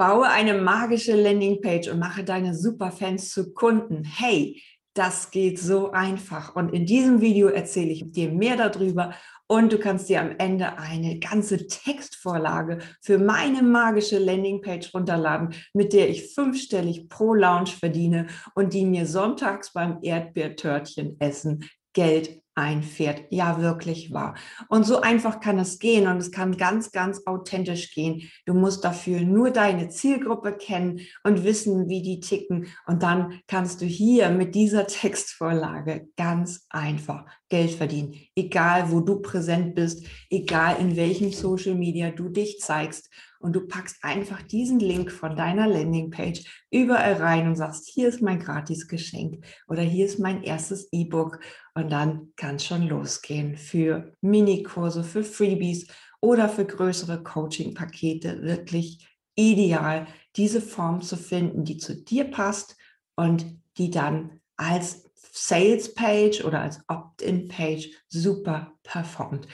Baue eine magische Landingpage und mache deine Superfans zu Kunden. Hey, das geht so einfach. Und in diesem Video erzähle ich dir mehr darüber und du kannst dir am Ende eine ganze Textvorlage für meine magische Landingpage runterladen, mit der ich fünfstellig pro Launch verdiene und die mir sonntags beim Erdbeertörtchen essen Geld einfährt. Ja, wirklich wahr. Und so einfach kann es gehen und es kann ganz, ganz authentisch gehen. Du musst dafür nur deine Zielgruppe kennen und wissen, wie die ticken. Und dann kannst du hier mit dieser Textvorlage ganz einfach Geld verdienen. Egal, wo du präsent bist, egal in welchem Social Media du dich zeigst und du packst einfach diesen Link von deiner Landingpage überall rein und sagst, hier ist mein gratis Geschenk oder hier ist mein erstes E-Book und dann kann es schon losgehen für Minikurse, für Freebies oder für größere Coaching-Pakete. Wirklich ideal, diese Form zu finden, die zu dir passt und die dann als Sales Page oder als Opt-in Page super performt.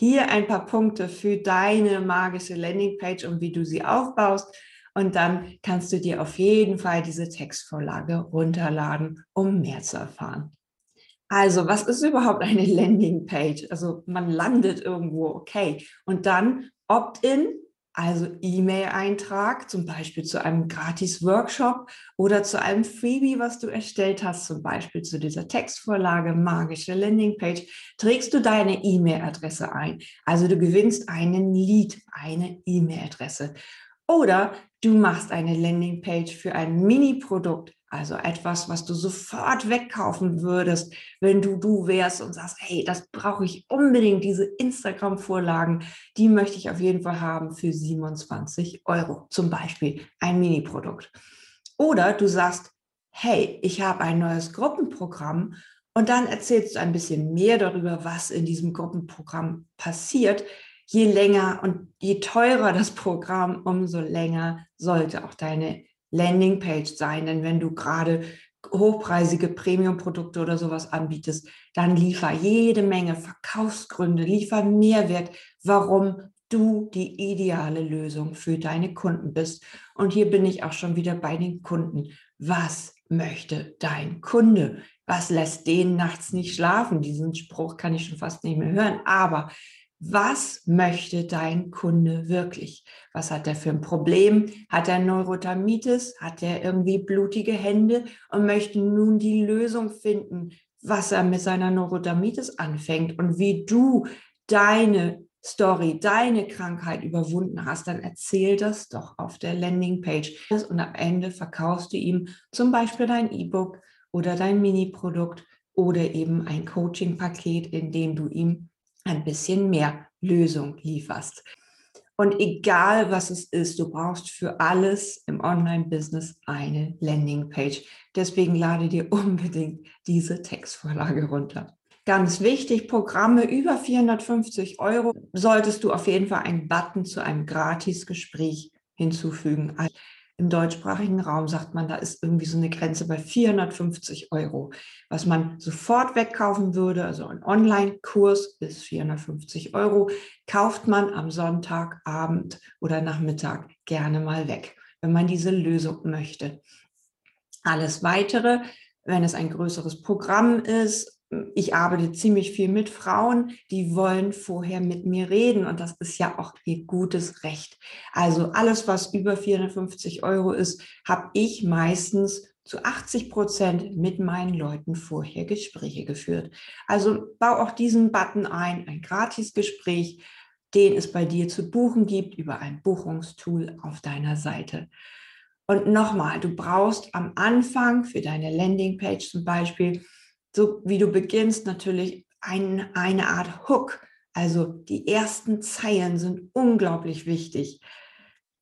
Hier ein paar Punkte für deine magische Landingpage und wie du sie aufbaust. Und dann kannst du dir auf jeden Fall diese Textvorlage runterladen, um mehr zu erfahren. Also, was ist überhaupt eine Landingpage? Also, man landet irgendwo, okay. Und dann Opt-in also E-Mail-Eintrag, zum Beispiel zu einem Gratis-Workshop oder zu einem Freebie, was du erstellt hast, zum Beispiel zu dieser Textvorlage, magische Landingpage, trägst du deine E-Mail-Adresse ein. Also du gewinnst einen Lead, eine E-Mail-Adresse. Oder du machst eine Landingpage für ein Mini-Produkt, also etwas, was du sofort wegkaufen würdest, wenn du du wärst und sagst, hey, das brauche ich unbedingt, diese Instagram-Vorlagen, die möchte ich auf jeden Fall haben für 27 Euro, zum Beispiel ein Mini-Produkt. Oder du sagst, hey, ich habe ein neues Gruppenprogramm und dann erzählst du ein bisschen mehr darüber, was in diesem Gruppenprogramm passiert. Je länger und je teurer das Programm, umso länger sollte auch deine Landingpage sein. Denn wenn du gerade hochpreisige Premium-Produkte oder sowas anbietest, dann liefer jede Menge Verkaufsgründe, liefer Mehrwert, warum du die ideale Lösung für deine Kunden bist. Und hier bin ich auch schon wieder bei den Kunden. Was möchte dein Kunde? Was lässt den nachts nicht schlafen? Diesen Spruch kann ich schon fast nicht mehr hören. Aber was möchte dein Kunde wirklich? Was hat er für ein Problem? Hat er Neurodermitis? Hat er irgendwie blutige Hände und möchte nun die Lösung finden, was er mit seiner Neurodermitis anfängt und wie du deine Story, deine Krankheit überwunden hast, dann erzähl das doch auf der Landingpage. Und am Ende verkaufst du ihm zum Beispiel dein E-Book oder dein Mini-Produkt oder eben ein Coaching-Paket, in dem du ihm ein bisschen mehr Lösung lieferst. Und egal was es ist, du brauchst für alles im Online-Business eine Landingpage. Deswegen lade dir unbedingt diese Textvorlage runter. Ganz wichtig, Programme über 450 Euro solltest du auf jeden Fall einen Button zu einem Gratisgespräch hinzufügen im deutschsprachigen Raum sagt man, da ist irgendwie so eine Grenze bei 450 Euro, was man sofort wegkaufen würde. Also ein Online-Kurs ist 450 Euro, kauft man am Sonntagabend oder Nachmittag gerne mal weg, wenn man diese Lösung möchte. Alles weitere, wenn es ein größeres Programm ist, ich arbeite ziemlich viel mit Frauen, die wollen vorher mit mir reden und das ist ja auch ihr gutes Recht. Also alles, was über 450 Euro ist, habe ich meistens zu 80 Prozent mit meinen Leuten vorher Gespräche geführt. Also bau auch diesen Button ein, ein Gratisgespräch, den es bei dir zu buchen gibt über ein Buchungstool auf deiner Seite. Und nochmal, du brauchst am Anfang für deine Landingpage zum Beispiel so wie du beginnst, natürlich ein, eine Art Hook. Also die ersten Zeilen sind unglaublich wichtig.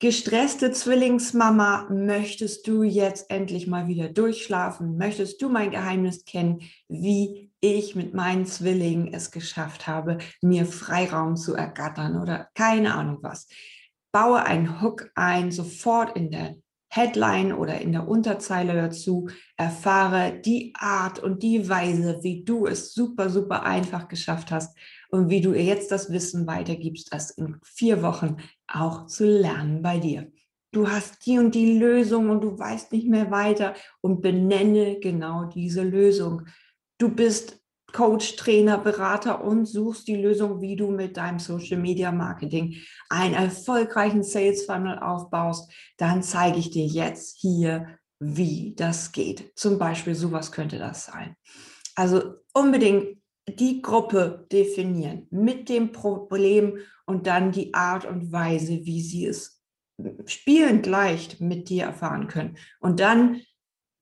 Gestresste Zwillingsmama, möchtest du jetzt endlich mal wieder durchschlafen? Möchtest du mein Geheimnis kennen, wie ich mit meinen Zwillingen es geschafft habe, mir Freiraum zu ergattern oder keine Ahnung was? Baue einen Hook ein, sofort in der Headline oder in der Unterzeile dazu, erfahre die Art und die Weise, wie du es super, super einfach geschafft hast und wie du ihr jetzt das Wissen weitergibst, das in vier Wochen auch zu lernen bei dir. du hast die und die Lösung und du weißt nicht mehr weiter und benenne genau diese Lösung. Du bist Coach, Trainer, Berater und suchst die Lösung, wie du mit deinem Social Media Marketing einen erfolgreichen Sales Funnel aufbaust, dann zeige ich dir jetzt hier, wie das geht. Zum Beispiel, sowas könnte das sein. Also unbedingt die Gruppe definieren mit dem Problem und dann die Art und Weise, wie sie es spielend leicht mit dir erfahren können. Und dann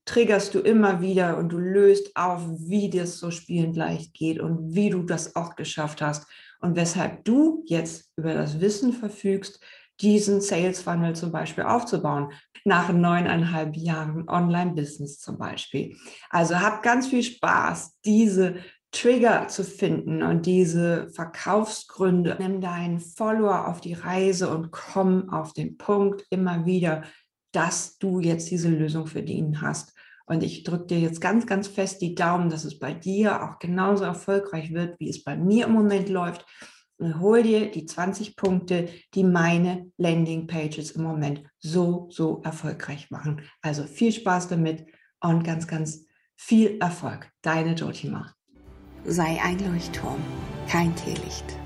triggerst du immer wieder und du löst auf, wie das so spielend leicht geht und wie du das auch geschafft hast und weshalb du jetzt über das Wissen verfügst, diesen Sales Funnel zum Beispiel aufzubauen, nach neuneinhalb Jahren Online-Business zum Beispiel. Also hab ganz viel Spaß, diese Trigger zu finden und diese Verkaufsgründe. Nimm deinen Follower auf die Reise und komm auf den Punkt immer wieder, dass du jetzt diese Lösung für ihn hast. Und ich drücke dir jetzt ganz, ganz fest die Daumen, dass es bei dir auch genauso erfolgreich wird, wie es bei mir im Moment läuft. Und hol dir die 20 Punkte, die meine Landing-Pages im Moment so, so erfolgreich machen. Also viel Spaß damit und ganz, ganz viel Erfolg. Deine Jotima. Sei ein Leuchtturm, kein Teelicht.